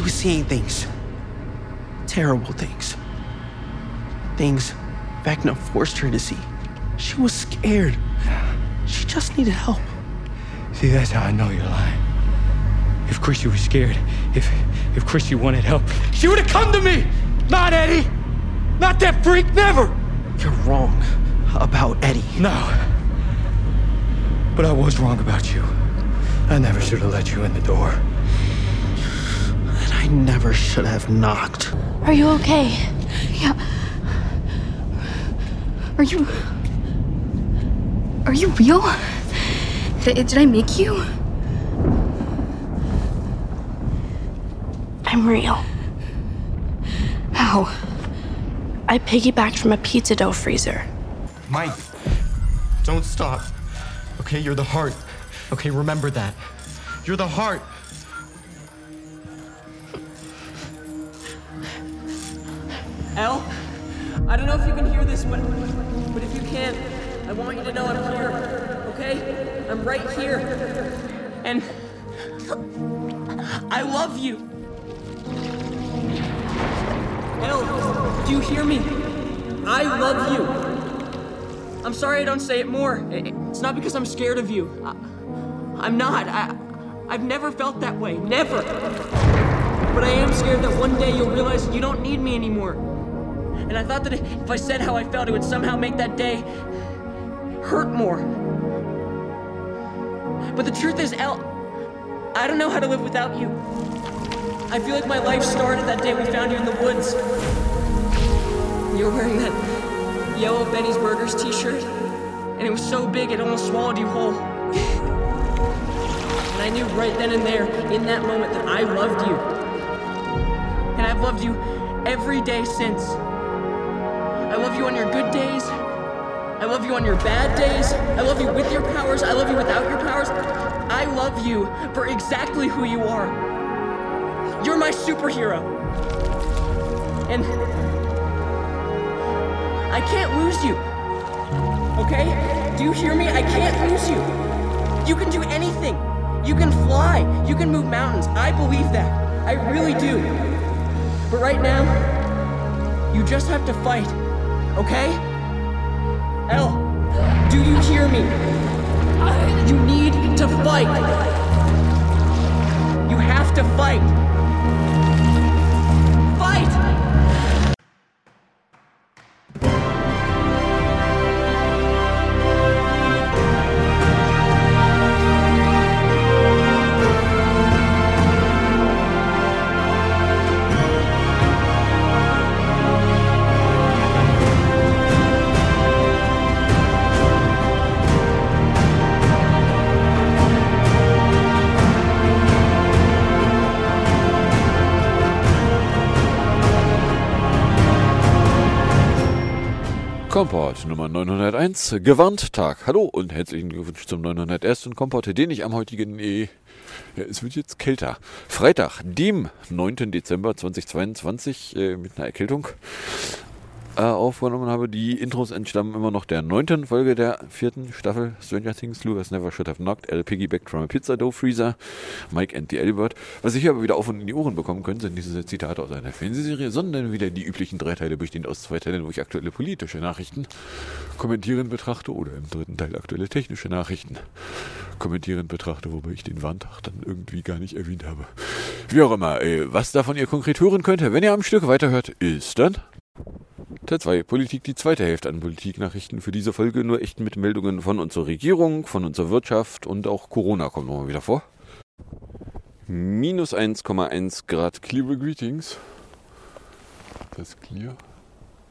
She was seeing things. Terrible things. Things Vecna forced her to see. She was scared. She just needed help. See, that's how I know you're lying. If Chrissy was scared, if if Chrissy wanted help, she would have come to me! Not Eddie! Not that freak, never! You're wrong about Eddie. No. But I was wrong about you. I never should have let you in the door. And never should have knocked. Are you okay? Yeah. Are you. Are you real? Did, did I make you? I'm real. How? I piggybacked from a pizza dough freezer. Mike, don't stop. Okay, you're the heart. Okay, remember that. You're the heart. El, I don't know if you can hear this, but but if you can, I want you to know I'm here. Okay? I'm right here. And I love you. El, do you hear me? I love you. I'm sorry I don't say it more. It's not because I'm scared of you. I, I'm not. I, I've never felt that way. Never. But I am scared that one day you'll realize you don't need me anymore. And I thought that if I said how I felt, it would somehow make that day hurt more. But the truth is, El, I don't know how to live without you. I feel like my life started that day we found you in the woods. You were wearing that yellow Benny's Burgers t shirt, and it was so big it almost swallowed you whole. And I knew right then and there, in that moment, that I loved you. And I've loved you every day since. I love you on your good days. I love you on your bad days. I love you with your powers. I love you without your powers. I love you for exactly who you are. You're my superhero. And I can't lose you. Okay? Do you hear me? I can't lose you. You can do anything. You can fly. You can move mountains. I believe that. I really do. But right now, you just have to fight. Okay? El, do you hear me? You need to fight. You have to. Fight! Komport Nummer 901, gewarnt Tag. Hallo und herzlichen Glückwunsch zum 901. Komport, den ich am heutigen, äh, ja, es wird jetzt kälter, Freitag, dem 9. Dezember 2022, äh, mit einer Erkältung äh, aufgenommen habe. Die Intros entstammen immer noch der neunten Folge der vierten Staffel Stranger Things. Lucas Never Should Have Knocked, L. Piggyback from a Pizza Dough Freezer, Mike and the Elbert. Was ich hier aber wieder auf und in die Ohren bekommen können, sind diese Zitate aus einer Fernsehserie, sondern wieder die üblichen drei Teile bestehend aus zwei Teilen, wo ich aktuelle politische Nachrichten kommentieren betrachte oder im dritten Teil aktuelle technische Nachrichten kommentieren betrachte, wobei ich den Warntag dann irgendwie gar nicht erwähnt habe. Wie auch immer, äh, was davon ihr konkret hören könnt, wenn ihr am Stück weiterhört, ist dann Teil 2, Politik, die zweite Hälfte an Politiknachrichten für diese Folge, nur echt mit Meldungen von unserer Regierung, von unserer Wirtschaft und auch Corona kommt nochmal wieder vor. Minus 1,1 Grad Clear Greetings. Das clear?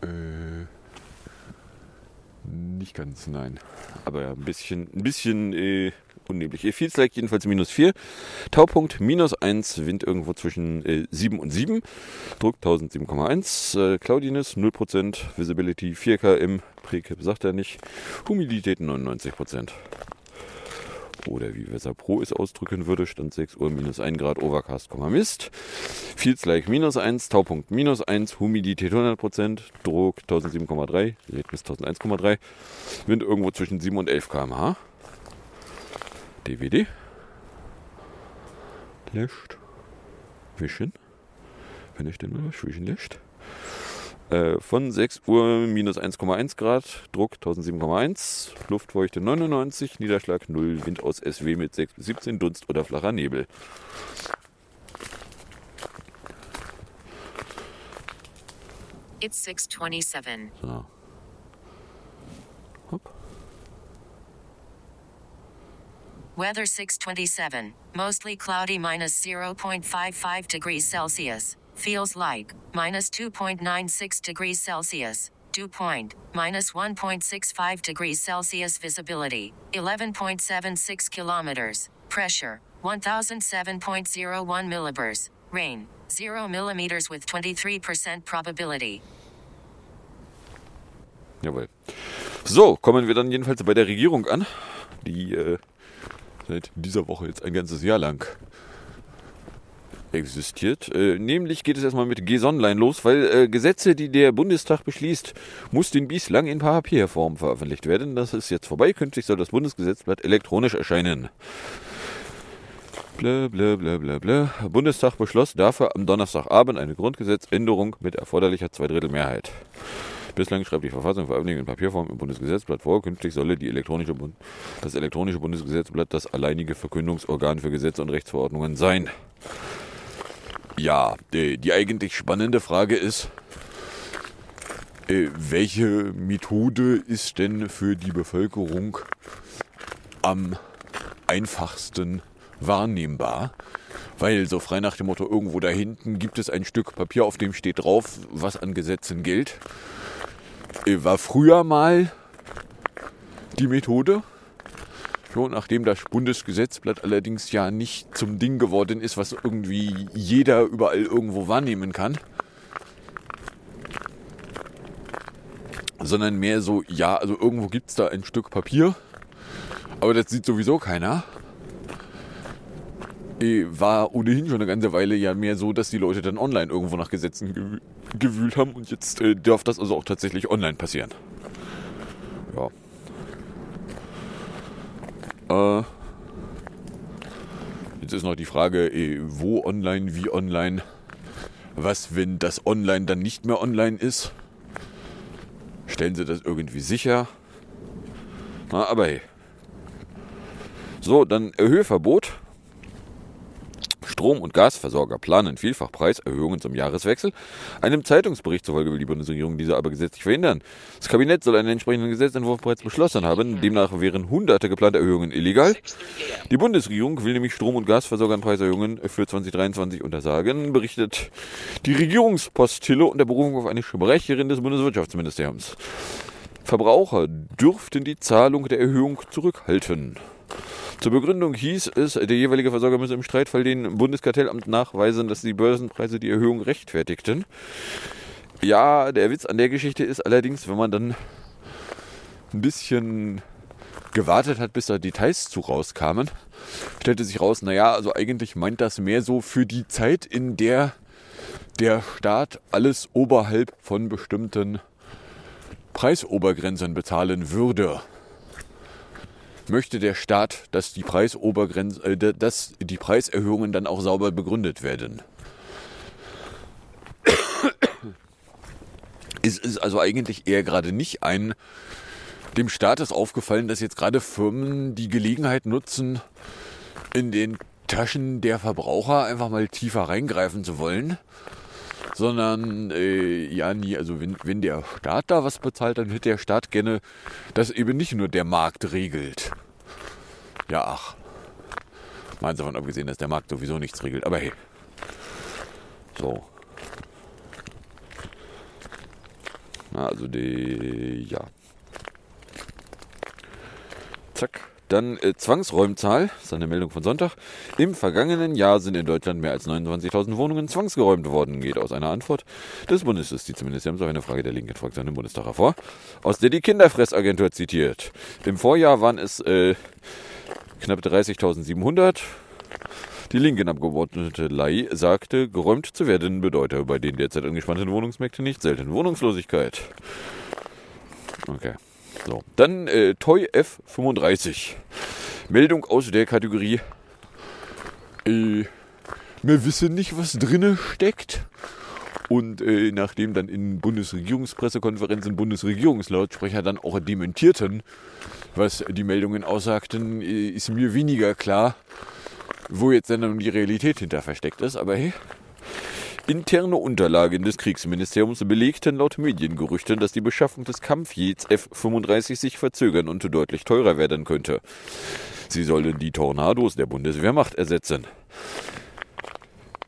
Äh, nicht ganz, nein. Aber ja, ein bisschen, ein bisschen äh, unneblig. Ihr feels like jedenfalls minus 4. Taupunkt minus 1, Wind irgendwo zwischen äh, 7 und 7. Druck 1007,1. Äh, Cloudiness 0%. Visibility 4 km. Precap sagt er nicht. Humidität 99%. Oder wie Weser Pro es ausdrücken würde, Stand 6 Uhr minus 1 Grad Overcast, Mist. Feels like minus 1, Taupunkt minus 1, Humidität 100%, Druck 1007,3, Erlebnis 1001,3, Wind irgendwo zwischen 7 und 11 km/h. DVD. Löscht. Wischen. keine Stimme zwischenlässt. Äh, von 6 Uhr minus 1,1 Grad, Druck 1007,1, Luftfeuchte 99, Niederschlag 0, Wind aus SW mit 6 bis 17, Dunst oder flacher Nebel. It's 627. So. Weather 627. Mostly cloudy minus 0.55 degrees Celsius. Feels like minus 2.96 degrees Celsius. Dew point minus 1.65 degrees Celsius. Visibility 11.76 kilometers. Pressure 1007.01 millibars. Rain 0 millimeters with 23% probability. Jawohl. So, kommen wir dann jedenfalls bei der Regierung an, die äh, seit dieser Woche jetzt ein ganzes Jahr lang existiert. Äh, nämlich geht es erstmal mit G-Online los, weil äh, Gesetze, die der Bundestag beschließt, mussten bislang in Papierform veröffentlicht werden. Das ist jetzt vorbei. Künftig soll das Bundesgesetzblatt elektronisch erscheinen. Blä, blä, blä, blä, blä. Bundestag beschloss dafür am Donnerstagabend eine Grundgesetzänderung mit erforderlicher Zweidrittelmehrheit. Bislang schreibt die Verfassung Veröffentlichung in Papierform im Bundesgesetzblatt vor. Künftig solle elektronische Bund das elektronische Bundesgesetzblatt das alleinige Verkündungsorgan für Gesetze und Rechtsverordnungen sein. Ja, die, die eigentlich spannende Frage ist, äh, welche Methode ist denn für die Bevölkerung am einfachsten wahrnehmbar? Weil so frei nach dem Motto, irgendwo da hinten gibt es ein Stück Papier, auf dem steht drauf, was an Gesetzen gilt. Äh, War früher mal die Methode. So, nachdem das Bundesgesetzblatt allerdings ja nicht zum Ding geworden ist, was irgendwie jeder überall irgendwo wahrnehmen kann, sondern mehr so, ja, also irgendwo gibt es da ein Stück Papier, aber das sieht sowieso keiner. Eh, War ohnehin schon eine ganze Weile ja mehr so, dass die Leute dann online irgendwo nach Gesetzen gewü- gewühlt haben und jetzt äh, darf das also auch tatsächlich online passieren. Ja. Äh, jetzt ist noch die Frage, eh, wo online, wie online. Was, wenn das online dann nicht mehr online ist? Stellen Sie das irgendwie sicher? Na, aber hey. So, dann Erhöhverbot. Strom- und Gasversorger planen vielfach Preiserhöhungen zum Jahreswechsel. Einem Zeitungsbericht zufolge will die Bundesregierung diese aber gesetzlich verhindern. Das Kabinett soll einen entsprechenden Gesetzentwurf bereits beschlossen haben. Demnach wären hunderte geplante Erhöhungen illegal. Die Bundesregierung will nämlich Strom- und Gasversorgern Preiserhöhungen für 2023 untersagen, berichtet die Regierungspostille unter Berufung auf eine Sprecherin des Bundeswirtschaftsministeriums. Verbraucher dürften die Zahlung der Erhöhung zurückhalten. Zur Begründung hieß es, der jeweilige Versorger müsse im Streitfall den Bundeskartellamt nachweisen, dass die Börsenpreise die Erhöhung rechtfertigten. Ja, der Witz an der Geschichte ist allerdings, wenn man dann ein bisschen gewartet hat, bis da Details zu rauskamen, stellte sich raus, naja, also eigentlich meint das mehr so für die Zeit, in der der Staat alles oberhalb von bestimmten Preisobergrenzen bezahlen würde möchte der Staat, dass die, Preisobergrenz, äh, dass die Preiserhöhungen dann auch sauber begründet werden. Es ist also eigentlich eher gerade nicht ein. Dem Staat ist aufgefallen, dass jetzt gerade Firmen die Gelegenheit nutzen, in den Taschen der Verbraucher einfach mal tiefer reingreifen zu wollen. Sondern, äh, ja, nie, also wenn, wenn der Staat da was bezahlt, dann hätte der Staat gerne, dass eben nicht nur der Markt regelt. Ja, ach. Mal davon abgesehen, dass der Markt sowieso nichts regelt. Aber hey. So. Also die, ja. Zack. Dann äh, Zwangsräumzahl, das ist eine Meldung von Sonntag. Im vergangenen Jahr sind in Deutschland mehr als 29.000 Wohnungen zwangsgeräumt worden, geht aus einer Antwort des Bundesjustizministeriums auf eine Frage der linken Fraktion im Bundestag hervor, aus der die Kinderfressagentur zitiert. Im Vorjahr waren es äh, knapp 30.700. Die linken Abgeordnete Lai sagte, geräumt zu werden bedeute bei den derzeit angespannten Wohnungsmärkten nicht selten Wohnungslosigkeit. Okay. So, dann äh, Toy F35. Meldung aus der Kategorie. Äh, wir wissen nicht, was drinne steckt. Und äh, nachdem dann in Bundesregierungspressekonferenzen Bundesregierungslautsprecher dann auch dementierten, was die Meldungen aussagten, äh, ist mir weniger klar, wo jetzt dann die Realität hinter versteckt ist. Aber hey, Interne Unterlagen des Kriegsministeriums belegten laut Mediengerüchten, dass die Beschaffung des Kampfjets F-35 sich verzögern und deutlich teurer werden könnte. Sie sollen die Tornados der Bundeswehrmacht ersetzen.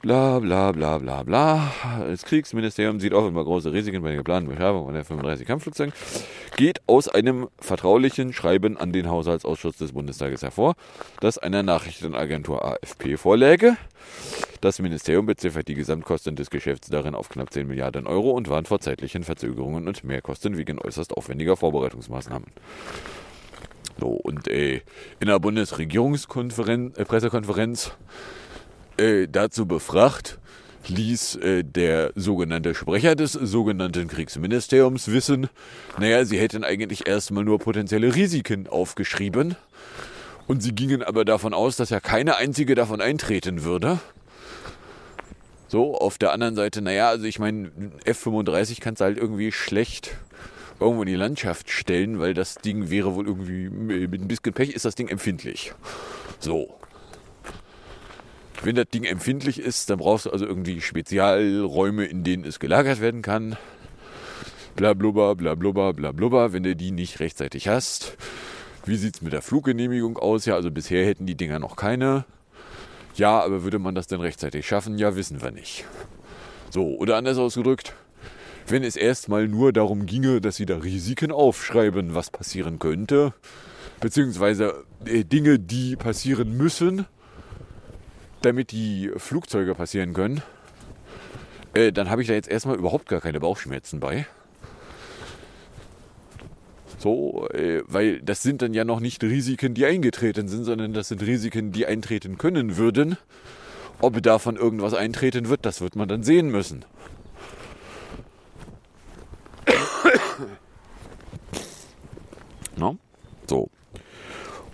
Bla bla bla bla bla. Das Kriegsministerium sieht auch immer große Risiken bei der geplanten Beschaffung von der 35 Kampfflugzeugen. Geht aus einem vertraulichen Schreiben an den Haushaltsausschuss des Bundestages hervor, das einer Nachrichtenagentur AFP vorläge. Das Ministerium beziffert die Gesamtkosten des Geschäfts darin auf knapp 10 Milliarden Euro und warnt vor zeitlichen Verzögerungen und Mehrkosten wegen äußerst aufwendiger Vorbereitungsmaßnahmen. So, und äh, in der Bundesregierungskonferenz, äh, dazu befragt, ließ äh, der sogenannte Sprecher des sogenannten Kriegsministeriums wissen, naja, sie hätten eigentlich erstmal nur potenzielle Risiken aufgeschrieben und sie gingen aber davon aus, dass ja keine einzige davon eintreten würde. So, auf der anderen Seite, naja, also ich meine, F-35 kannst du halt irgendwie schlecht irgendwo in die Landschaft stellen, weil das Ding wäre wohl irgendwie, mit ein bisschen Pech ist das Ding empfindlich. So. Wenn das Ding empfindlich ist, dann brauchst du also irgendwie Spezialräume, in denen es gelagert werden kann. Blablubber, blablubber, blablubber, wenn du die nicht rechtzeitig hast. Wie sieht es mit der Fluggenehmigung aus? Ja, also bisher hätten die Dinger noch keine. Ja, aber würde man das denn rechtzeitig schaffen? Ja, wissen wir nicht. So, oder anders ausgedrückt, wenn es erstmal nur darum ginge, dass sie da Risiken aufschreiben, was passieren könnte, beziehungsweise äh, Dinge, die passieren müssen, damit die Flugzeuge passieren können, äh, dann habe ich da jetzt erstmal überhaupt gar keine Bauchschmerzen bei. So, äh, weil das sind dann ja noch nicht Risiken, die eingetreten sind, sondern das sind Risiken, die eintreten können würden. Ob davon irgendwas eintreten wird, das wird man dann sehen müssen. no? So.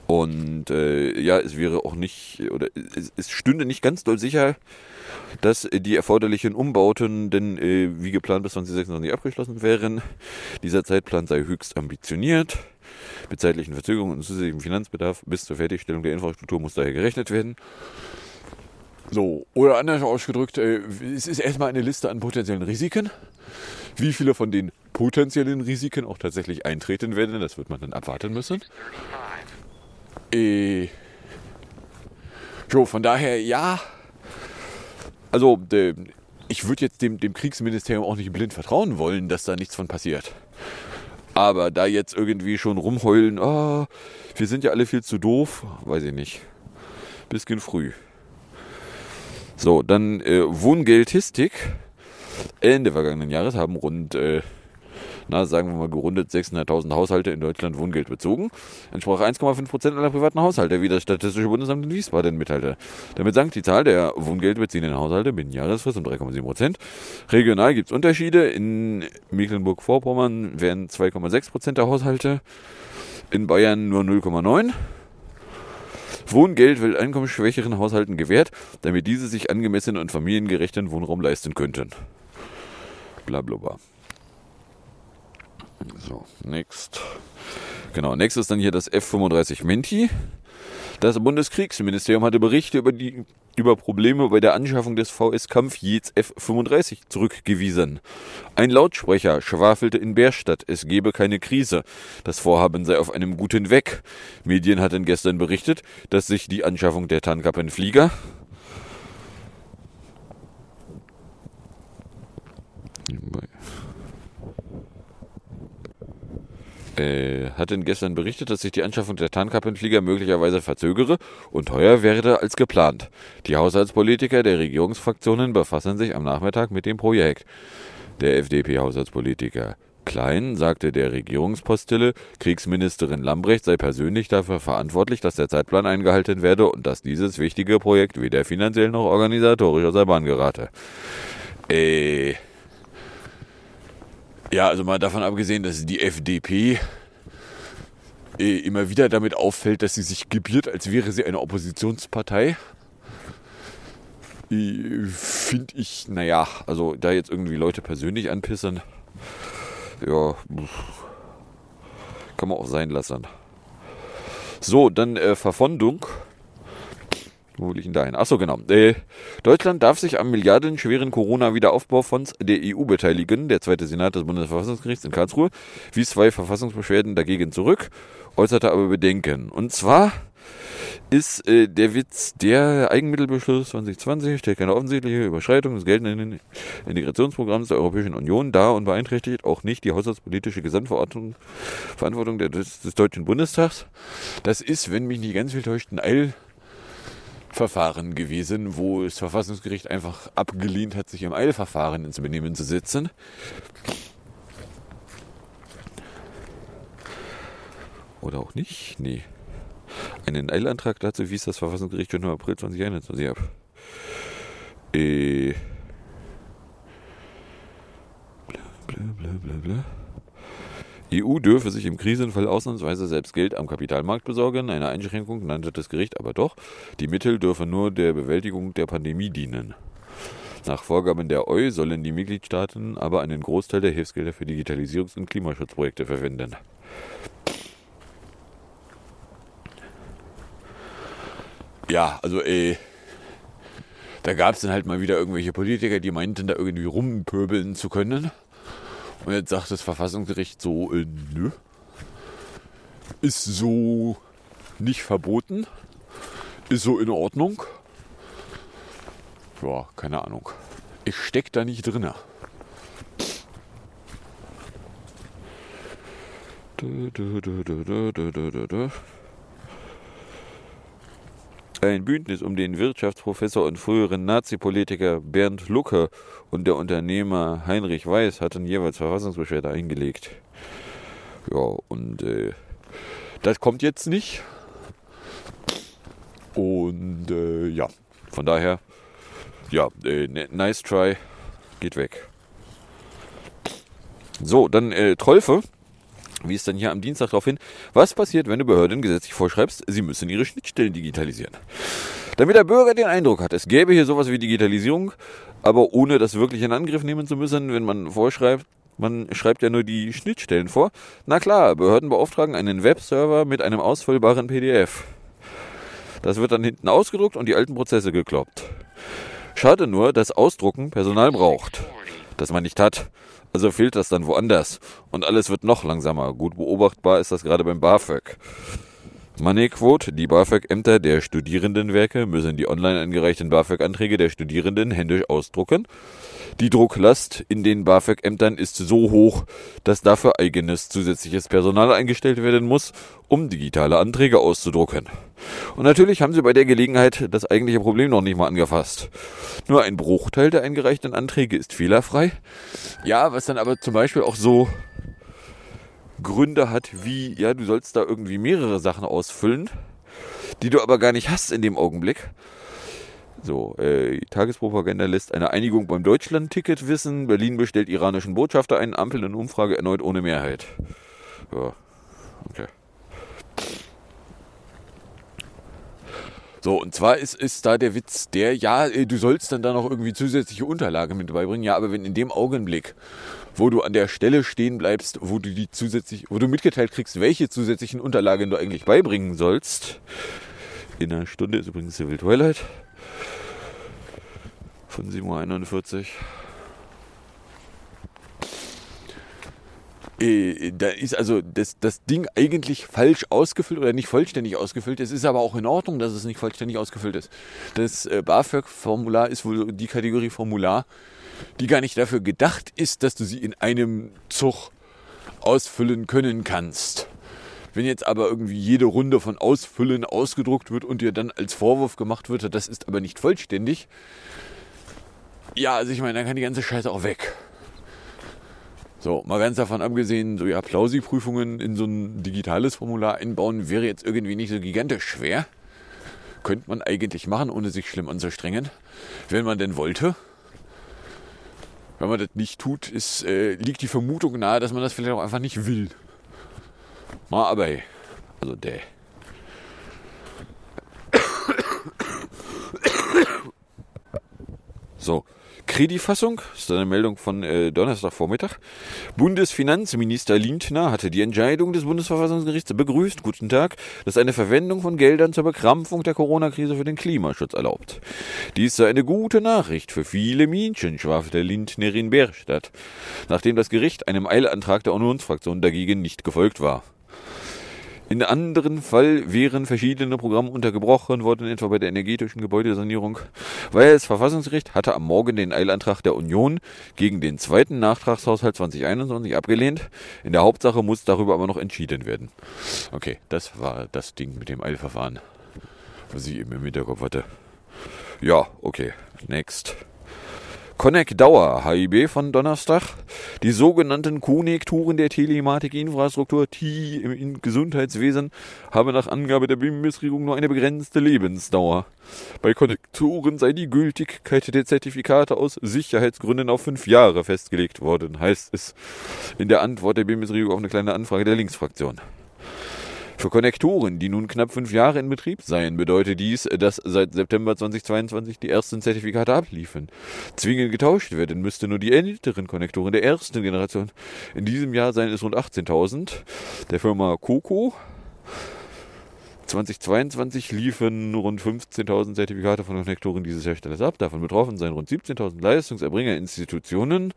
Und äh, ja, es wäre auch nicht, oder es, es, stünde nicht ganz doll sicher, dass die erforderlichen Umbauten denn äh, wie geplant bis 2026 abgeschlossen wären. Dieser Zeitplan sei höchst ambitioniert. Mit zeitlichen Verzögerungen und zusätzlichem Finanzbedarf bis zur Fertigstellung der Infrastruktur muss daher gerechnet werden. So, oder anders ausgedrückt, äh, es ist erstmal eine Liste an potenziellen Risiken. Wie viele von den potenziellen Risiken auch tatsächlich eintreten werden, das wird man dann abwarten müssen. Äh, so, von daher, ja. Also, de, ich würde jetzt dem, dem Kriegsministerium auch nicht blind vertrauen wollen, dass da nichts von passiert. Aber da jetzt irgendwie schon rumheulen, oh, wir sind ja alle viel zu doof, weiß ich nicht. Bisschen früh. So, dann äh, Wohngeldhistik. Ende vergangenen Jahres haben rund äh, na, sagen wir mal gerundet 600.000 Haushalte in Deutschland Wohngeld bezogen, entsprach 1,5 Prozent aller privaten Haushalte, wie das Statistische Bundesamt in Wiesbaden mitteilte. Damit sank die Zahl der Wohngeldbeziehenden Haushalte binnen Jahresfrist um 3,7 Prozent. Regional gibt es Unterschiede. In Mecklenburg-Vorpommern werden 2,6 Prozent der Haushalte, in Bayern nur 0,9 Wohngeld wird einkommensschwächeren Haushalten gewährt, damit diese sich angemessenen und familiengerechten Wohnraum leisten könnten. Blablabla. So, next. Genau, next ist dann hier das F-35 Menti. Das Bundeskriegsministerium hatte Berichte über, die, über Probleme bei der Anschaffung des VS-Kampfjets F-35 zurückgewiesen. Ein Lautsprecher schwafelte in Bärstadt, es gebe keine Krise. Das Vorhaben sei auf einem guten Weg. Medien hatten gestern berichtet, dass sich die Anschaffung der Tarnkappenflieger äh, hatten gestern berichtet, dass sich die Anschaffung der Tarnkappenflieger möglicherweise verzögere und teuer werde als geplant. Die Haushaltspolitiker der Regierungsfraktionen befassen sich am Nachmittag mit dem Projekt. Der FDP-Haushaltspolitiker Klein sagte der Regierungspostille, Kriegsministerin Lambrecht sei persönlich dafür verantwortlich, dass der Zeitplan eingehalten werde und dass dieses wichtige Projekt weder finanziell noch organisatorisch aus der Bahn gerate. Äh, ja, also mal davon abgesehen, dass die FDP äh, immer wieder damit auffällt, dass sie sich gebiert, als wäre sie eine Oppositionspartei. Finde ich, naja, also da jetzt irgendwie Leute persönlich anpissen, ja, kann man auch sein lassen. So, dann äh, Verfondung. Wo will ich denn da hin? Achso, genau. Äh, Deutschland darf sich am milliardenschweren Corona-Wiederaufbaufonds der EU beteiligen. Der zweite Senat des Bundesverfassungsgerichts in Karlsruhe wies zwei Verfassungsbeschwerden dagegen zurück, äußerte aber Bedenken. Und zwar ist äh, der Witz, der Eigenmittelbeschluss 2020 stellt keine offensichtliche Überschreitung des geltenden Integrationsprogramms der Europäischen Union dar und beeinträchtigt auch nicht die haushaltspolitische Gesamtverantwortung Verantwortung der, des, des Deutschen Bundestags. Das ist, wenn mich nicht ganz viel täuscht, ein Eilverfahren gewesen, wo das Verfassungsgericht einfach abgelehnt hat, sich im Eilverfahren ins Benehmen zu setzen. Oder auch nicht? Nee. Einen Eilantrag dazu wies das Verfassungsgericht schon im April 2021 ab. Äh. Bla, bla, bla, bla, bla. EU dürfe sich im Krisenfall ausnahmsweise selbst Geld am Kapitalmarkt besorgen. Eine Einschränkung nannte das Gericht aber doch. Die Mittel dürfen nur der Bewältigung der Pandemie dienen. Nach Vorgaben der EU sollen die Mitgliedstaaten aber einen Großteil der Hilfsgelder für Digitalisierungs- und Klimaschutzprojekte verwenden. Ja, also ey, da gab es dann halt mal wieder irgendwelche Politiker, die meinten, da irgendwie rumpöbeln zu können. Und jetzt sagt das Verfassungsgericht so, äh, nö, ist so nicht verboten, ist so in Ordnung. Ja, keine Ahnung. Ich steck da nicht drinne. Du, du, du, du, du, du, du, du. Ein Bündnis um den Wirtschaftsprofessor und früheren Nazi-Politiker Bernd Lucke und der Unternehmer Heinrich Weiß hatten jeweils Verfassungsbeschwerde eingelegt. Ja, und äh, das kommt jetzt nicht. Und äh, ja, von daher, ja, äh, ne, nice try, geht weg. So, dann äh, Trolfe wie es dann hier am Dienstag darauf hin, was passiert, wenn du Behörden gesetzlich vorschreibst, sie müssen ihre Schnittstellen digitalisieren. Damit der Bürger den Eindruck hat, es gäbe hier sowas wie Digitalisierung, aber ohne das wirklich in Angriff nehmen zu müssen, wenn man vorschreibt, man schreibt ja nur die Schnittstellen vor. Na klar, Behörden beauftragen einen Webserver mit einem ausfüllbaren PDF. Das wird dann hinten ausgedruckt und die alten Prozesse gekloppt. Schade nur, dass Ausdrucken Personal braucht, das man nicht hat. Also fehlt das dann woanders. Und alles wird noch langsamer. Gut beobachtbar ist das gerade beim BAföG. Moneyquote, die BAföG-Ämter der Studierendenwerke müssen die online eingereichten BAföG-Anträge der Studierenden händisch ausdrucken. Die Drucklast in den BAföG-Ämtern ist so hoch, dass dafür eigenes zusätzliches Personal eingestellt werden muss, um digitale Anträge auszudrucken. Und natürlich haben sie bei der Gelegenheit das eigentliche Problem noch nicht mal angefasst. Nur ein Bruchteil der eingereichten Anträge ist fehlerfrei. Ja, was dann aber zum Beispiel auch so Gründe hat, wie, ja, du sollst da irgendwie mehrere Sachen ausfüllen, die du aber gar nicht hast in dem Augenblick. So, äh, Tagespropaganda lässt eine Einigung beim Deutschland-Ticket wissen. Berlin bestellt iranischen Botschafter ein. Ampel in Umfrage erneut ohne Mehrheit. Ja, okay. So, und zwar ist, ist da der Witz der, ja, äh, du sollst dann da noch irgendwie zusätzliche Unterlagen mit beibringen. Ja, aber wenn in dem Augenblick, wo du an der Stelle stehen bleibst, wo du die zusätzlich, wo du mitgeteilt kriegst, welche zusätzlichen Unterlagen du eigentlich beibringen sollst, in einer Stunde ist übrigens Civil Twilight von 7.41 Uhr. Da ist also das, das Ding eigentlich falsch ausgefüllt oder nicht vollständig ausgefüllt. Es ist aber auch in Ordnung, dass es nicht vollständig ausgefüllt ist. Das äh, BAföG-Formular ist wohl die Kategorie Formular, die gar nicht dafür gedacht ist, dass du sie in einem Zug ausfüllen können kannst. Wenn jetzt aber irgendwie jede Runde von Ausfüllen ausgedruckt wird und dir dann als Vorwurf gemacht wird, das ist aber nicht vollständig, ja, also ich meine, dann kann die ganze Scheiße auch weg. So, mal ganz davon abgesehen, so ja, Plausi-Prüfungen in so ein digitales Formular einbauen wäre jetzt irgendwie nicht so gigantisch schwer. Könnte man eigentlich machen, ohne sich schlimm anzustrengen, wenn man denn wollte. Wenn man das nicht tut, ist, äh, liegt die Vermutung nahe, dass man das vielleicht auch einfach nicht will. Mal aber, also der. So, Kredifassung, ist eine Meldung von äh, Donnerstagvormittag. Bundesfinanzminister Lindner hatte die Entscheidung des Bundesverfassungsgerichts begrüßt, guten Tag, dass eine Verwendung von Geldern zur Bekrampfung der Corona-Krise für den Klimaschutz erlaubt. Dies sei eine gute Nachricht für viele Mädchen, schwafelte Lindner in Bergstadt, nachdem das Gericht einem Eilantrag der Unionsfraktion dagegen nicht gefolgt war. In anderen Fall wären verschiedene Programme untergebrochen worden, etwa bei der energetischen Gebäudesanierung, weil das Verfassungsgericht hatte am Morgen den Eilantrag der Union gegen den zweiten Nachtragshaushalt 2021 abgelehnt. In der Hauptsache muss darüber aber noch entschieden werden. Okay, das war das Ding mit dem Eilverfahren, was ich eben im Hinterkopf hatte. Ja, okay, next. Connect Dauer, HIB von Donnerstag. Die sogenannten Konnektoren der Telematikinfrastruktur TI im Gesundheitswesen haben nach Angabe der Bundesregierung nur eine begrenzte Lebensdauer. Bei Konnektoren sei die Gültigkeit der Zertifikate aus Sicherheitsgründen auf fünf Jahre festgelegt worden, heißt es in der Antwort der Bundesregierung auf eine kleine Anfrage der Linksfraktion. Für Konnektoren, die nun knapp fünf Jahre in Betrieb seien, bedeutet dies, dass seit September 2022 die ersten Zertifikate abliefen. Zwingend getauscht werden müsste nur die älteren Konnektoren der ersten Generation. In diesem Jahr seien es rund 18.000. Der Firma Coco 2022 liefen rund 15.000 Zertifikate von Konnektoren dieses Herstellers ab. Davon betroffen seien rund 17.000 Leistungserbringerinstitutionen.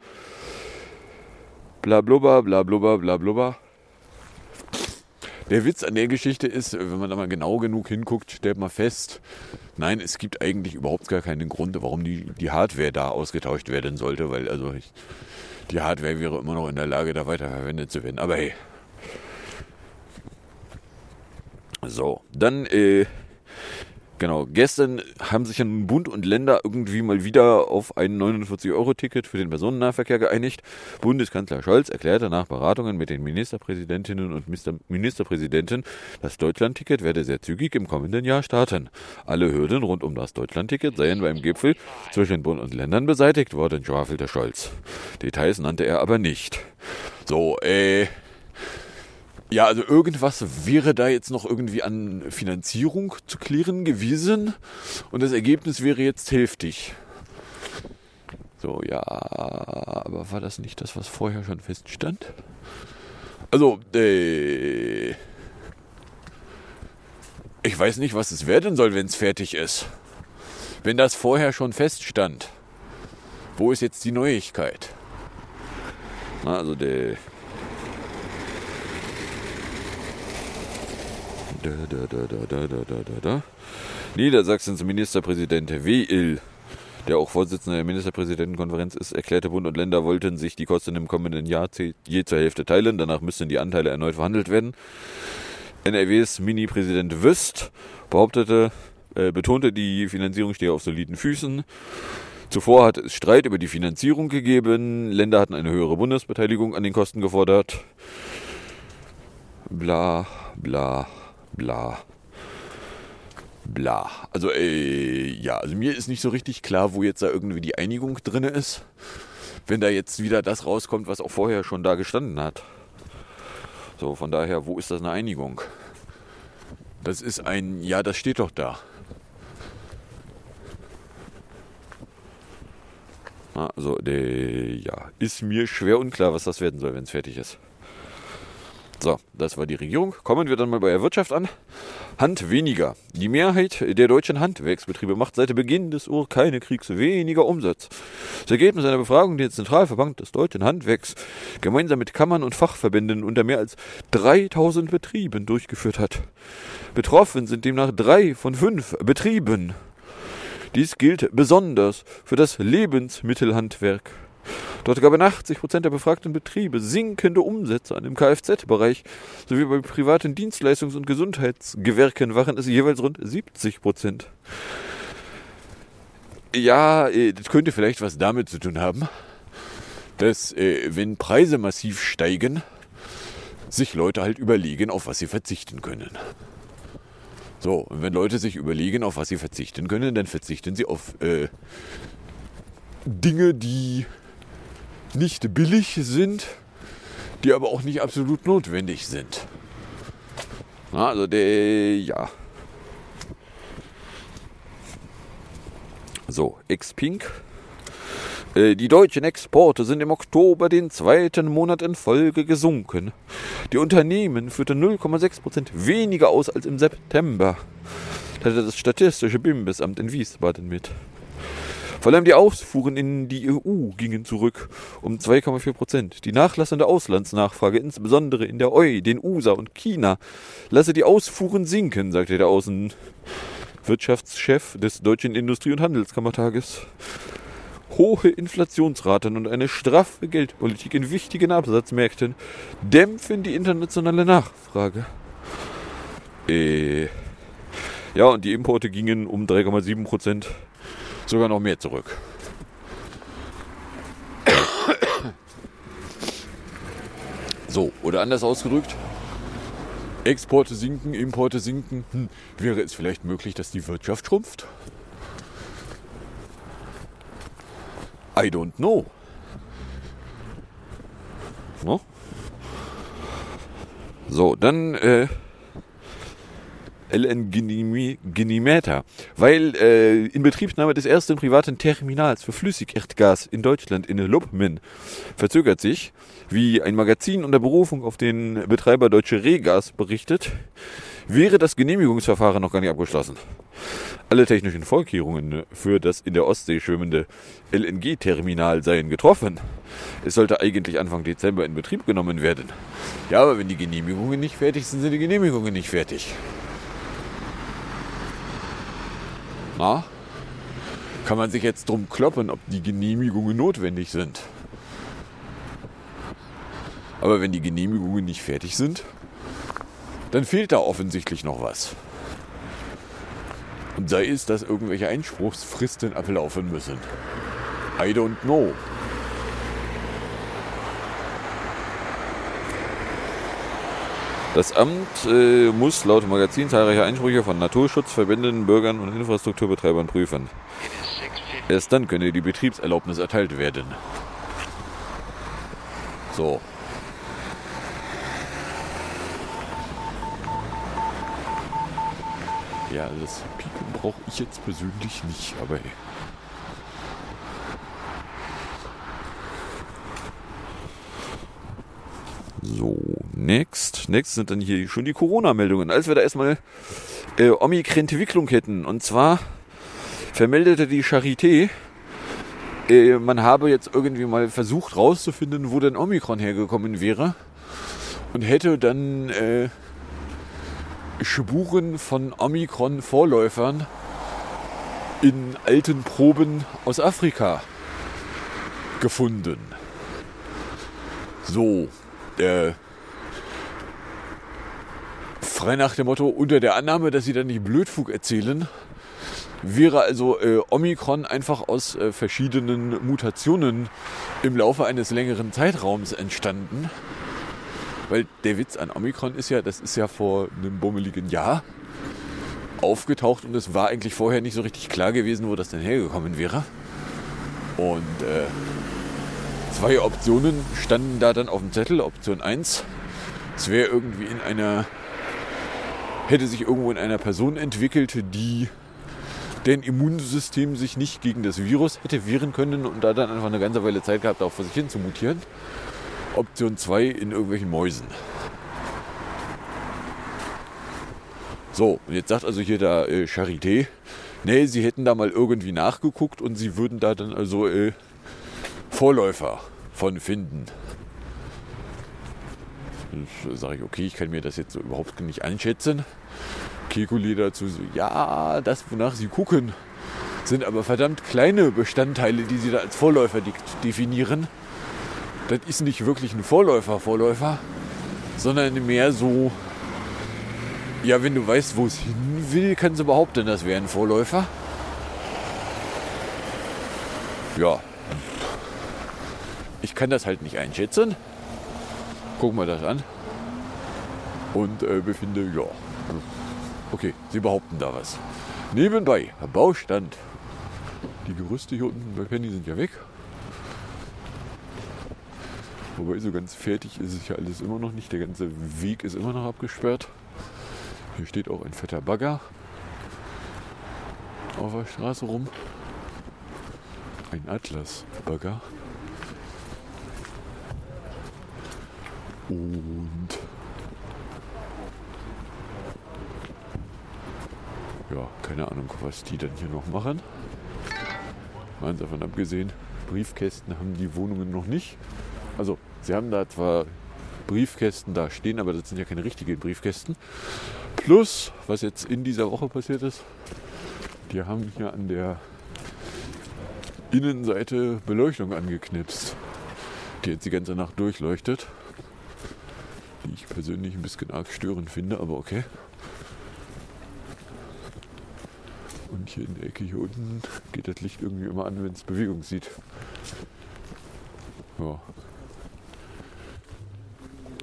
Blablubber, blablubber, blablubber. Der Witz an der Geschichte ist, wenn man da mal genau genug hinguckt, stellt man fest, nein, es gibt eigentlich überhaupt gar keinen Grund, warum die, die Hardware da ausgetauscht werden sollte, weil also ich, die Hardware wäre immer noch in der Lage, da weiterverwendet zu werden. Aber hey. So, dann äh, Genau, gestern haben sich dann Bund und Länder irgendwie mal wieder auf ein 49-Euro-Ticket für den Personennahverkehr geeinigt. Bundeskanzler Scholz erklärte nach Beratungen mit den Ministerpräsidentinnen und Ministerpräsidenten, das Deutschlandticket werde sehr zügig im kommenden Jahr starten. Alle Hürden rund um das Deutschlandticket seien beim Gipfel zwischen Bund und Ländern beseitigt worden, schwafelte Scholz. Details nannte er aber nicht. So, äh, ja, also irgendwas wäre da jetzt noch irgendwie an Finanzierung zu klären gewesen und das Ergebnis wäre jetzt hälftig. So, ja, aber war das nicht das, was vorher schon feststand? Also, äh, ich weiß nicht, was es werden soll, wenn es fertig ist. Wenn das vorher schon feststand, wo ist jetzt die Neuigkeit? Also der Da, da, da, da, da, da, da, da. Niedersachsens Ministerpräsident Will, der auch Vorsitzender der Ministerpräsidentenkonferenz ist, erklärte, Bund und Länder wollten sich die Kosten im kommenden Jahr je zur Hälfte teilen. Danach müssten die Anteile erneut verhandelt werden. NRWs Mini-Präsident Wüst behauptete, äh, betonte, die Finanzierung stehe auf soliden Füßen. Zuvor hat es Streit über die Finanzierung gegeben. Länder hatten eine höhere Bundesbeteiligung an den Kosten gefordert. Bla, bla, bla. Bla. Also, äh, ja, also mir ist nicht so richtig klar, wo jetzt da irgendwie die Einigung drin ist. Wenn da jetzt wieder das rauskommt, was auch vorher schon da gestanden hat. So, von daher, wo ist das eine Einigung? Das ist ein, ja, das steht doch da. Also, äh, ja, ist mir schwer unklar, was das werden soll, wenn es fertig ist. So, das war die Regierung. Kommen wir dann mal bei der Wirtschaft an. Hand weniger. Die Mehrheit der deutschen Handwerksbetriebe macht seit Beginn des Ukraine-Kriegs weniger Umsatz. Das Ergebnis einer Befragung, die der Zentralverband des deutschen Handwerks gemeinsam mit Kammern und Fachverbänden unter mehr als 3000 Betrieben durchgeführt hat. Betroffen sind demnach drei von fünf Betrieben. Dies gilt besonders für das Lebensmittelhandwerk. Dort gaben 80 Prozent der befragten Betriebe sinkende Umsätze an dem Kfz-Bereich sowie bei privaten Dienstleistungs- und Gesundheitsgewerken waren es jeweils rund 70 Prozent. Ja, äh, das könnte vielleicht was damit zu tun haben, dass äh, wenn Preise massiv steigen, sich Leute halt überlegen, auf was sie verzichten können. So, und wenn Leute sich überlegen, auf was sie verzichten können, dann verzichten sie auf äh, Dinge, die nicht billig sind, die aber auch nicht absolut notwendig sind. Also der, ja. So, X-Pink Äh, Die deutschen Exporte sind im Oktober den zweiten Monat in Folge gesunken. Die Unternehmen führten 0,6% weniger aus als im September. teilte das Statistische Bundesamt in Wiesbaden mit. Vor allem die Ausfuhren in die EU gingen zurück um 2,4 Prozent. Die nachlassende Auslandsnachfrage, insbesondere in der EU, den USA und China, lasse die Ausfuhren sinken, sagte der Außenwirtschaftschef des Deutschen Industrie- und Handelskammertages. Hohe Inflationsraten und eine straffe Geldpolitik in wichtigen Absatzmärkten dämpfen die internationale Nachfrage. Äh, ja, und die Importe gingen um 3,7 Prozent sogar noch mehr zurück. So, oder anders ausgedrückt, Exporte sinken, Importe sinken. Hm, wäre es vielleicht möglich, dass die Wirtschaft schrumpft? I don't know. No? So, dann äh, LNG-Meter. Weil äh, Inbetriebnahme des ersten privaten Terminals für Flüssigerdgas in Deutschland in Lubmin verzögert sich, wie ein Magazin unter Berufung auf den Betreiber Deutsche Regas berichtet, wäre das Genehmigungsverfahren noch gar nicht abgeschlossen. Alle technischen Vorkehrungen für das in der Ostsee schwimmende LNG-Terminal seien getroffen. Es sollte eigentlich Anfang Dezember in Betrieb genommen werden. Ja, aber wenn die Genehmigungen nicht fertig sind, sind die Genehmigungen nicht fertig. Na? Kann man sich jetzt drum kloppen, ob die Genehmigungen notwendig sind. Aber wenn die Genehmigungen nicht fertig sind, dann fehlt da offensichtlich noch was. Und sei es, dass irgendwelche Einspruchsfristen ablaufen müssen. I don't know. Das Amt äh, muss laut Magazin zahlreiche Einsprüche von Naturschutzverbänden, Bürgern und Infrastrukturbetreibern prüfen. Erst dann könne die Betriebserlaubnis erteilt werden. So. Ja, das Piepen brauche ich jetzt persönlich nicht, aber hey. So, next. Next sind dann hier schon die Corona-Meldungen. Als wir da erstmal äh, Omikron-Entwicklung hätten. Und zwar vermeldete die Charité, äh, man habe jetzt irgendwie mal versucht rauszufinden, wo denn Omikron hergekommen wäre. Und hätte dann äh, Spuren von Omikron-Vorläufern in alten Proben aus Afrika gefunden. So, frei nach dem Motto, unter der Annahme, dass sie dann nicht Blödfug erzählen, wäre also äh, Omikron einfach aus äh, verschiedenen Mutationen im Laufe eines längeren Zeitraums entstanden. Weil der Witz an Omikron ist ja, das ist ja vor einem bummeligen Jahr aufgetaucht und es war eigentlich vorher nicht so richtig klar gewesen, wo das denn hergekommen wäre. Und äh, zwei Optionen standen da dann auf dem Zettel. Option 1, es wäre irgendwie in einer, hätte sich irgendwo in einer Person entwickelt, die deren Immunsystem sich nicht gegen das Virus hätte wehren können und da dann einfach eine ganze Weile Zeit gehabt, auch vor sich hin zu mutieren. Option 2 in irgendwelchen Mäusen. So, und jetzt sagt also hier der äh, Charité, nee, sie hätten da mal irgendwie nachgeguckt und sie würden da dann also äh, Vorläufer von finden. Sage ich, okay, ich kann mir das jetzt so überhaupt nicht einschätzen. Kekuli dazu so, ja, das, wonach sie gucken, sind aber verdammt kleine Bestandteile, die sie da als Vorläufer de definieren. Das ist nicht wirklich ein Vorläufer, Vorläufer, sondern mehr so, ja, wenn du weißt, wo es hin will, kannst du behaupten, das wäre ein Vorläufer. Ja, ich kann das halt nicht einschätzen. Gucken wir das an. Und äh, befinde, ja. Okay, sie behaupten da was. Nebenbei, Baustand. Die Gerüste hier unten bei Penny sind ja weg. Wobei so ganz fertig ist es ja alles immer noch nicht. Der ganze Weg ist immer noch abgesperrt. Hier steht auch ein fetter Bagger auf der Straße rum. Ein Atlas-Bagger. Und ja, keine Ahnung, was die dann hier noch machen. Mal davon abgesehen, Briefkästen haben die Wohnungen noch nicht. Also, sie haben da zwar Briefkästen da stehen, aber das sind ja keine richtigen Briefkästen. Plus, was jetzt in dieser Woche passiert ist, die haben hier an der Innenseite Beleuchtung angeknipst, die jetzt die ganze Nacht durchleuchtet. Die ich persönlich ein bisschen arg störend finde, aber okay. Und hier in der Ecke hier unten geht das Licht irgendwie immer an, wenn es Bewegung sieht. Ja.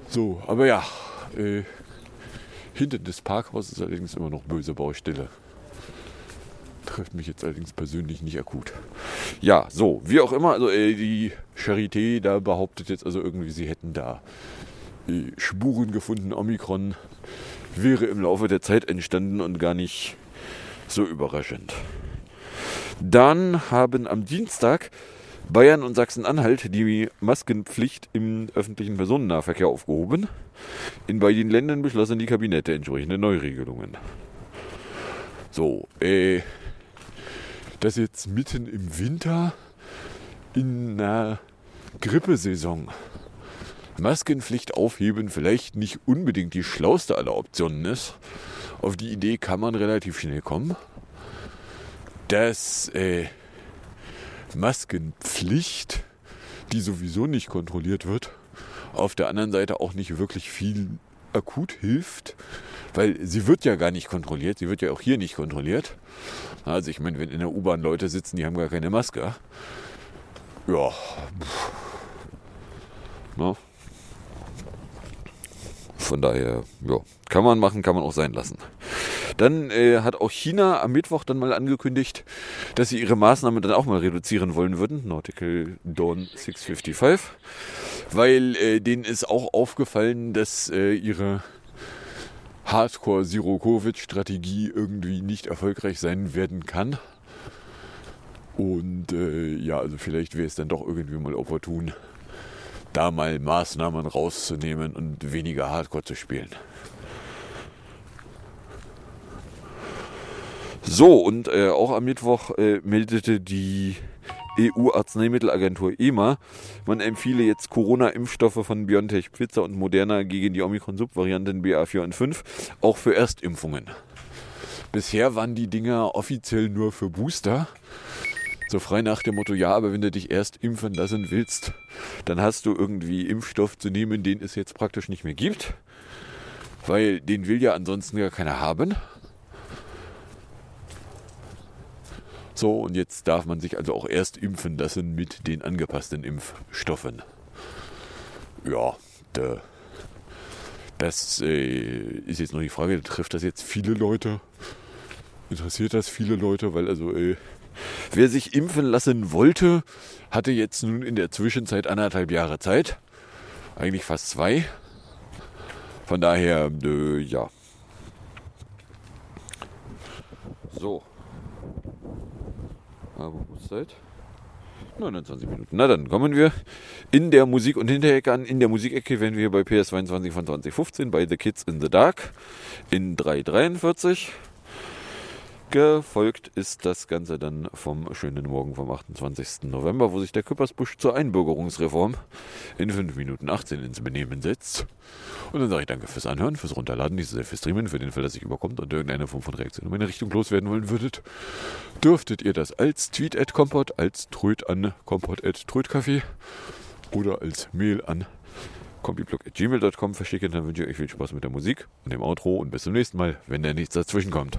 So, aber ja, äh, hinter des Parkhauses ist allerdings immer noch böse Baustelle. Trifft mich jetzt allerdings persönlich nicht akut. Ja, so, wie auch immer, also äh, die Charité da behauptet jetzt also irgendwie, sie hätten da Spuren gefunden. Omikron wäre im Laufe der Zeit entstanden und gar nicht so überraschend. Dann haben am Dienstag Bayern und Sachsen-Anhalt die Maskenpflicht im öffentlichen Personennahverkehr aufgehoben. In beiden Ländern beschlossen die Kabinette entsprechende Neuregelungen. So, äh, das jetzt mitten im Winter in einer Grippesaison Maskenpflicht aufheben vielleicht nicht unbedingt die schlauste aller Optionen ist. Auf die Idee kann man relativ schnell kommen. Dass äh, Maskenpflicht, die sowieso nicht kontrolliert wird, auf der anderen Seite auch nicht wirklich viel akut hilft, weil sie wird ja gar nicht kontrolliert, sie wird ja auch hier nicht kontrolliert. Also ich meine, wenn in der U-Bahn Leute sitzen, die haben gar keine Maske. Ja. Na? Von daher, ja, kann man machen, kann man auch sein lassen. Dann äh, hat auch China am Mittwoch dann mal angekündigt, dass sie ihre Maßnahmen dann auch mal reduzieren wollen würden. Nautical Dawn 655. Weil äh, denen ist auch aufgefallen, dass äh, ihre Hardcore-Zero-Covid-Strategie irgendwie nicht erfolgreich sein werden kann. Und äh, ja, also vielleicht wäre es dann doch irgendwie mal opportun, da mal Maßnahmen rauszunehmen und weniger Hardcore zu spielen. So, und äh, auch am Mittwoch äh, meldete die EU-Arzneimittelagentur EMA, man empfiehle jetzt Corona-Impfstoffe von BioNTech, Pfizer und Moderna gegen die Omikron-Subvarianten BA4 und 5 auch für Erstimpfungen. Bisher waren die Dinger offiziell nur für Booster. So frei nach dem Motto, ja, aber wenn du dich erst impfen lassen willst, dann hast du irgendwie Impfstoff zu nehmen, den es jetzt praktisch nicht mehr gibt. Weil den will ja ansonsten gar keiner haben. So, und jetzt darf man sich also auch erst impfen lassen mit den angepassten Impfstoffen. Ja, da, das äh, ist jetzt noch die Frage, trifft das jetzt viele Leute? Interessiert das viele Leute? Weil also, äh, wer sich impfen lassen wollte, hatte jetzt nun in der Zwischenzeit anderthalb Jahre Zeit. Eigentlich fast zwei. Von daher, äh, ja. So. Aber Uhrzeit? 29 Minuten. Na dann kommen wir in der Musik- und Hinterecke an. In der Musikecke werden wir bei PS22 von 2015 bei The Kids in the Dark in 343. Gefolgt ist das Ganze dann vom schönen Morgen vom 28. November, wo sich der Küppersbusch zur Einbürgerungsreform in 5 Minuten 18 ins Benehmen setzt. Und dann sage ich danke fürs Anhören, fürs Runterladen, sehr fürs Streamen, für den Fall, dass ich überkommt und irgendeine Form von Reaktion in meine Richtung loswerden wollen würdet, dürftet ihr das als Tweet at Kompott, als Tröd an Kompott at Trödcafé oder als Mail an kompiblog.gmail.com verschicken. Dann wünsche ich euch viel Spaß mit der Musik und dem Outro und bis zum nächsten Mal, wenn da nichts dazwischen kommt.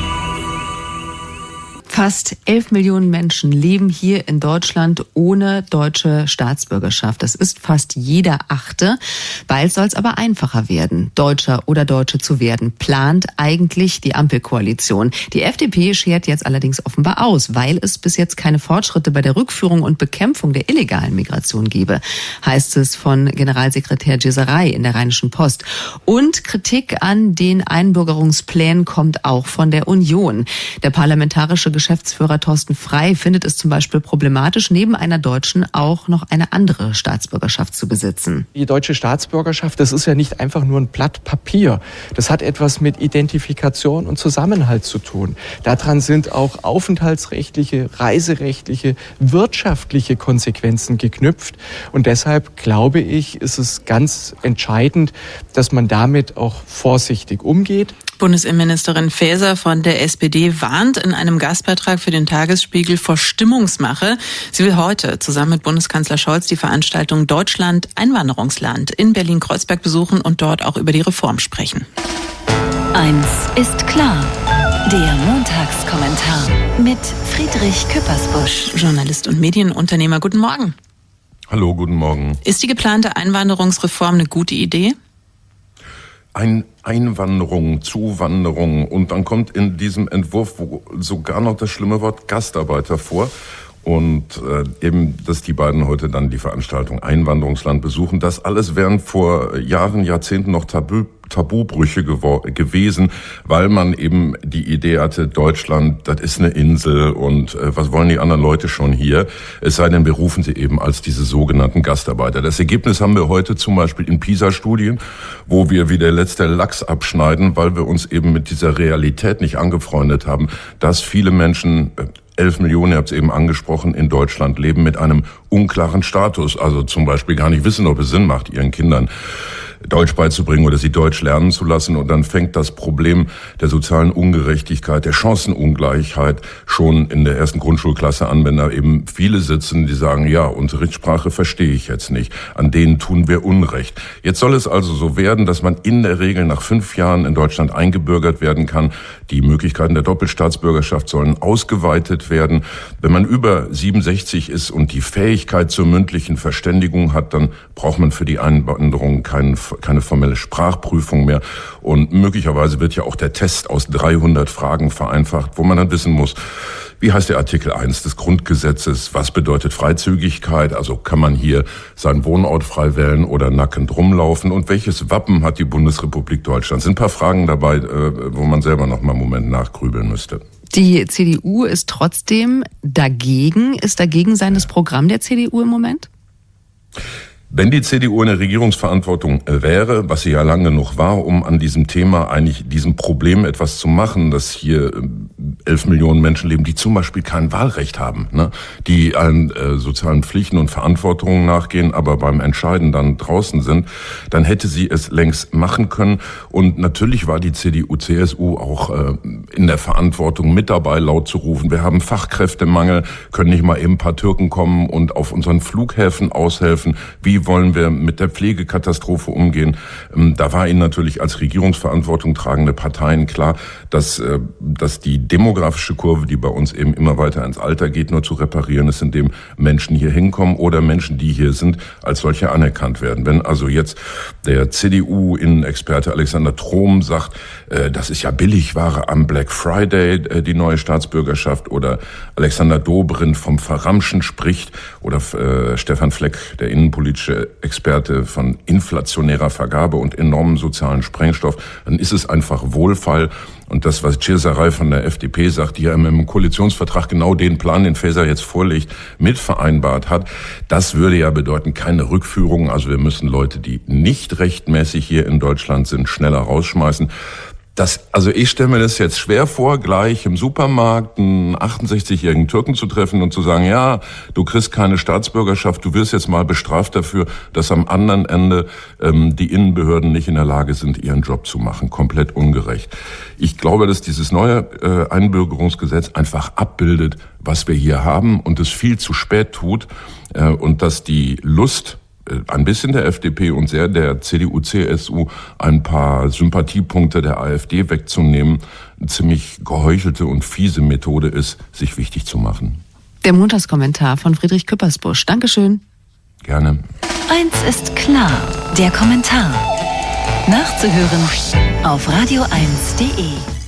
Fast 11 Millionen Menschen leben hier in Deutschland ohne deutsche Staatsbürgerschaft. Das ist fast jeder Achte. Bald soll es aber einfacher werden, Deutscher oder Deutsche zu werden, plant eigentlich die Ampelkoalition. Die FDP schert jetzt allerdings offenbar aus, weil es bis jetzt keine Fortschritte bei der Rückführung und Bekämpfung der illegalen Migration gebe, heißt es von Generalsekretär Giserei in der Rheinischen Post. Und Kritik an den Einbürgerungsplänen kommt auch von der Union. Der parlamentarische Geschäftsführer Thorsten Frei findet es zum Beispiel problematisch, neben einer deutschen auch noch eine andere Staatsbürgerschaft zu besitzen. Die deutsche Staatsbürgerschaft, das ist ja nicht einfach nur ein Blatt Papier. Das hat etwas mit Identifikation und Zusammenhalt zu tun. Daran sind auch aufenthaltsrechtliche, reiserechtliche, wirtschaftliche Konsequenzen geknüpft. Und deshalb glaube ich, ist es ganz entscheidend, dass man damit auch vorsichtig umgeht. Bundesinnenministerin Faeser von der SPD warnt in einem Gastbeitrag für den Tagesspiegel vor Stimmungsmache. Sie will heute zusammen mit Bundeskanzler Scholz die Veranstaltung Deutschland Einwanderungsland in Berlin-Kreuzberg besuchen und dort auch über die Reform sprechen. Eins ist klar. Der Montagskommentar mit Friedrich Küppersbusch. Journalist und Medienunternehmer, guten Morgen. Hallo, guten Morgen. Ist die geplante Einwanderungsreform eine gute Idee? Ein Einwanderung, Zuwanderung und dann kommt in diesem Entwurf sogar noch das schlimme Wort Gastarbeiter vor. Und äh, eben, dass die beiden heute dann die Veranstaltung Einwanderungsland besuchen, das alles wären vor Jahren, Jahrzehnten noch Tabu, Tabubrüche gewesen, weil man eben die Idee hatte, Deutschland, das ist eine Insel und äh, was wollen die anderen Leute schon hier? Es sei denn, wir rufen sie eben als diese sogenannten Gastarbeiter. Das Ergebnis haben wir heute zum Beispiel in PISA-Studien, wo wir wie der letzte Lachs abschneiden, weil wir uns eben mit dieser Realität nicht angefreundet haben, dass viele Menschen äh, 11 Millionen, ihr habt es eben angesprochen, in Deutschland leben mit einem unklaren Status. Also zum Beispiel gar nicht wissen, ob es Sinn macht, ihren Kindern Deutsch beizubringen oder sie Deutsch lernen zu lassen. Und dann fängt das Problem der sozialen Ungerechtigkeit, der Chancenungleichheit schon in der ersten Grundschulklasse an, wenn da eben viele sitzen, die sagen, ja, Unterrichtssprache verstehe ich jetzt nicht. An denen tun wir Unrecht. Jetzt soll es also so werden, dass man in der Regel nach fünf Jahren in Deutschland eingebürgert werden kann. Die Möglichkeiten der Doppelstaatsbürgerschaft sollen ausgeweitet werden. Wenn man über 67 ist und die Fähigkeit zur mündlichen Verständigung hat, dann braucht man für die Einwanderung keinen keine formelle Sprachprüfung mehr. Und möglicherweise wird ja auch der Test aus 300 Fragen vereinfacht, wo man dann wissen muss, wie heißt der Artikel 1 des Grundgesetzes? Was bedeutet Freizügigkeit? Also kann man hier seinen Wohnort frei wählen oder nackend rumlaufen? Und welches Wappen hat die Bundesrepublik Deutschland? Sind ein paar Fragen dabei, äh, wo man selber noch mal einen Moment nachgrübeln müsste. Die CDU ist trotzdem dagegen. Ist dagegen sein das Programm der CDU im Moment? Wenn die CDU in der Regierungsverantwortung äh, wäre, was sie ja lang genug war, um an diesem Thema eigentlich diesem Problem etwas zu machen, dass hier ähm, elf Millionen Menschen leben, die zum Beispiel kein Wahlrecht haben, ne? die allen äh, sozialen Pflichten und Verantwortungen nachgehen, aber beim Entscheiden dann draußen sind, dann hätte sie es längst machen können. Und natürlich war die CDU, CSU auch äh, in der Verantwortung mit dabei, laut zu rufen. Wir haben Fachkräftemangel, können nicht mal eben ein paar Türken kommen und auf unseren Flughäfen aushelfen. Wie wollen wir mit der Pflegekatastrophe umgehen? Ähm, da war Ihnen natürlich als Regierungsverantwortung tragende Parteien klar, dass, äh, dass die demografische Kurve, die bei uns eben immer weiter ins Alter geht, nur zu reparieren ist, indem Menschen hier hinkommen oder Menschen, die hier sind, als solche anerkannt werden. Wenn also jetzt der CDU-Innenexperte Alexander Trom sagt, äh, das ist ja Billigware am Black Friday, äh, die neue Staatsbürgerschaft, oder Alexander Dobrindt vom Verramschen spricht, oder Stefan Fleck, der innenpolitische politische Experte von inflationärer Vergabe und enormem sozialen Sprengstoff, dann ist es einfach Wohlfall. Und das, was Cesarei von der FDP sagt, die ja im Koalitionsvertrag genau den Plan, den Faeser jetzt vorlegt, mit vereinbart hat, das würde ja bedeuten, keine Rückführung. Also wir müssen Leute, die nicht rechtmäßig hier in Deutschland sind, schneller rausschmeißen. Das, also ich stelle mir das jetzt schwer vor, gleich im Supermarkt einen 68-jährigen Türken zu treffen und zu sagen, ja, du kriegst keine Staatsbürgerschaft, du wirst jetzt mal bestraft dafür, dass am anderen Ende ähm, die Innenbehörden nicht in der Lage sind, ihren Job zu machen. Komplett ungerecht. Ich glaube, dass dieses neue äh, Einbürgerungsgesetz einfach abbildet, was wir hier haben und es viel zu spät tut äh, und dass die Lust ein bisschen der FDP und sehr der CDU, CSU ein paar Sympathiepunkte der AfD wegzunehmen, eine ziemlich geheuchelte und fiese Methode ist, sich wichtig zu machen. Der Montagskommentar von Friedrich Küppersbusch. Dankeschön. Gerne. Eins ist klar, der Kommentar. Nachzuhören auf radio1.de.